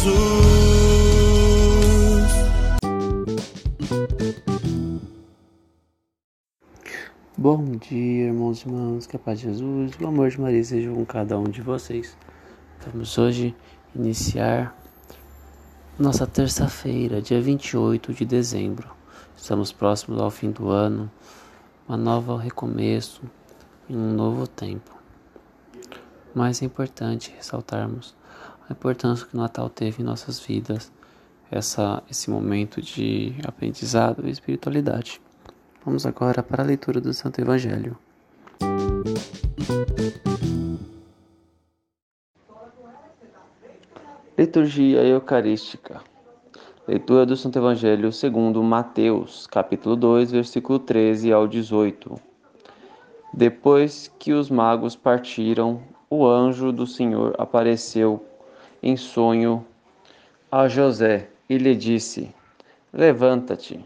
Jesus. Bom dia, irmãos e irmãs, que a paz de Jesus, o amor de Maria seja com cada um de vocês. Vamos hoje iniciar nossa terça-feira, dia 28 de dezembro. Estamos próximos ao fim do ano, uma nova recomeço em um novo tempo. Mas é importante ressaltarmos a importância que o Natal teve em nossas vidas, essa, esse momento de aprendizado e espiritualidade. Vamos agora para a leitura do Santo Evangelho. Liturgia Eucarística. Leitura do Santo Evangelho segundo Mateus, capítulo 2, versículo 13 ao 18. Depois que os magos partiram, o anjo do Senhor apareceu em sonho a José e lhe disse: Levanta-te,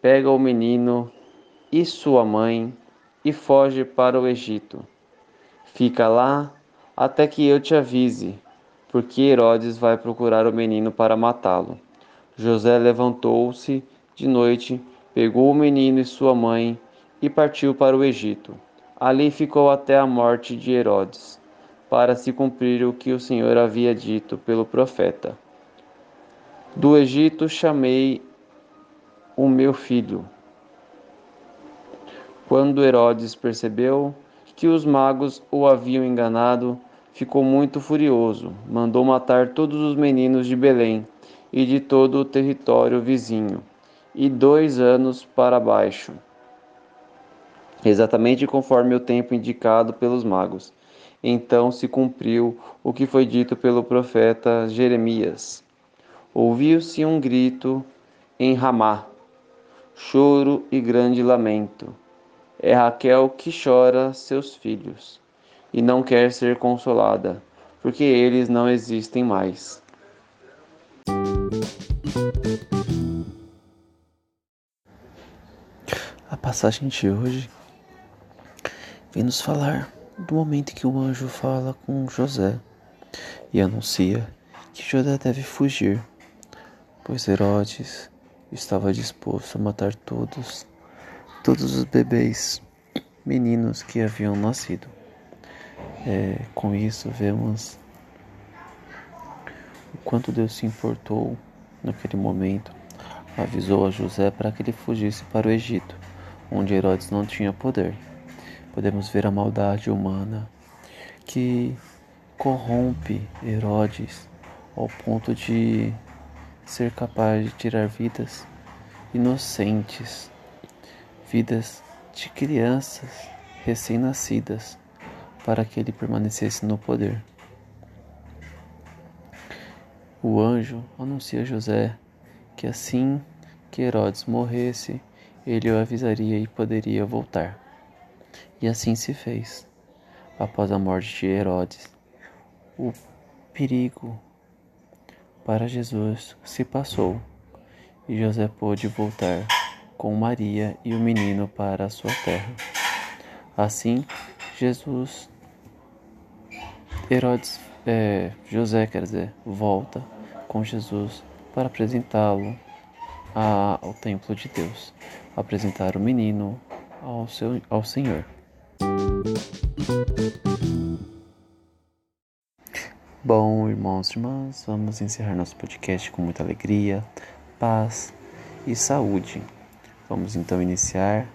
pega o menino e sua mãe e foge para o Egito. Fica lá até que eu te avise, porque Herodes vai procurar o menino para matá-lo. José levantou-se de noite, pegou o menino e sua mãe e partiu para o Egito. Ali ficou até a morte de Herodes, para se cumprir o que o Senhor havia dito pelo profeta. Do Egito chamei o meu filho. Quando Herodes percebeu que os magos o haviam enganado, ficou muito furioso. Mandou matar todos os meninos de Belém e de todo o território vizinho, e dois anos para baixo, exatamente conforme o tempo indicado pelos magos. Então se cumpriu o que foi dito pelo profeta Jeremias. Ouviu-se um grito em Ramá, choro e grande lamento. É Raquel que chora seus filhos e não quer ser consolada, porque eles não existem mais. A passagem de hoje vem nos falar do momento que o anjo fala com José e anuncia que José deve fugir, pois Herodes estava disposto a matar todos, todos os bebês meninos que haviam nascido. É, com isso vemos o quanto Deus se importou naquele momento, avisou a José para que ele fugisse para o Egito, onde Herodes não tinha poder. Podemos ver a maldade humana que corrompe Herodes ao ponto de ser capaz de tirar vidas inocentes, vidas de crianças recém-nascidas, para que ele permanecesse no poder. O anjo anuncia a José que assim que Herodes morresse, ele o avisaria e poderia voltar. E assim se fez. Após a morte de Herodes, o perigo para Jesus se passou e José pôde voltar com Maria e o menino para a sua terra. Assim, Jesus, Herodes, é, José, quer dizer, volta com Jesus para apresentá-lo ao templo de Deus, apresentar o menino ao, seu, ao Senhor. Bom, irmãos e irmãs, vamos encerrar nosso podcast com muita alegria, paz e saúde. Vamos então iniciar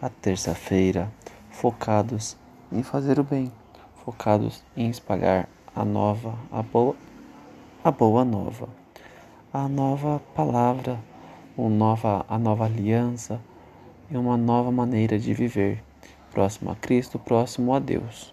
a terça-feira focados em fazer o bem, focados em espalhar a nova, a boa, a boa nova, a nova palavra, uma nova, a nova aliança e uma nova maneira de viver, próximo a Cristo, próximo a Deus.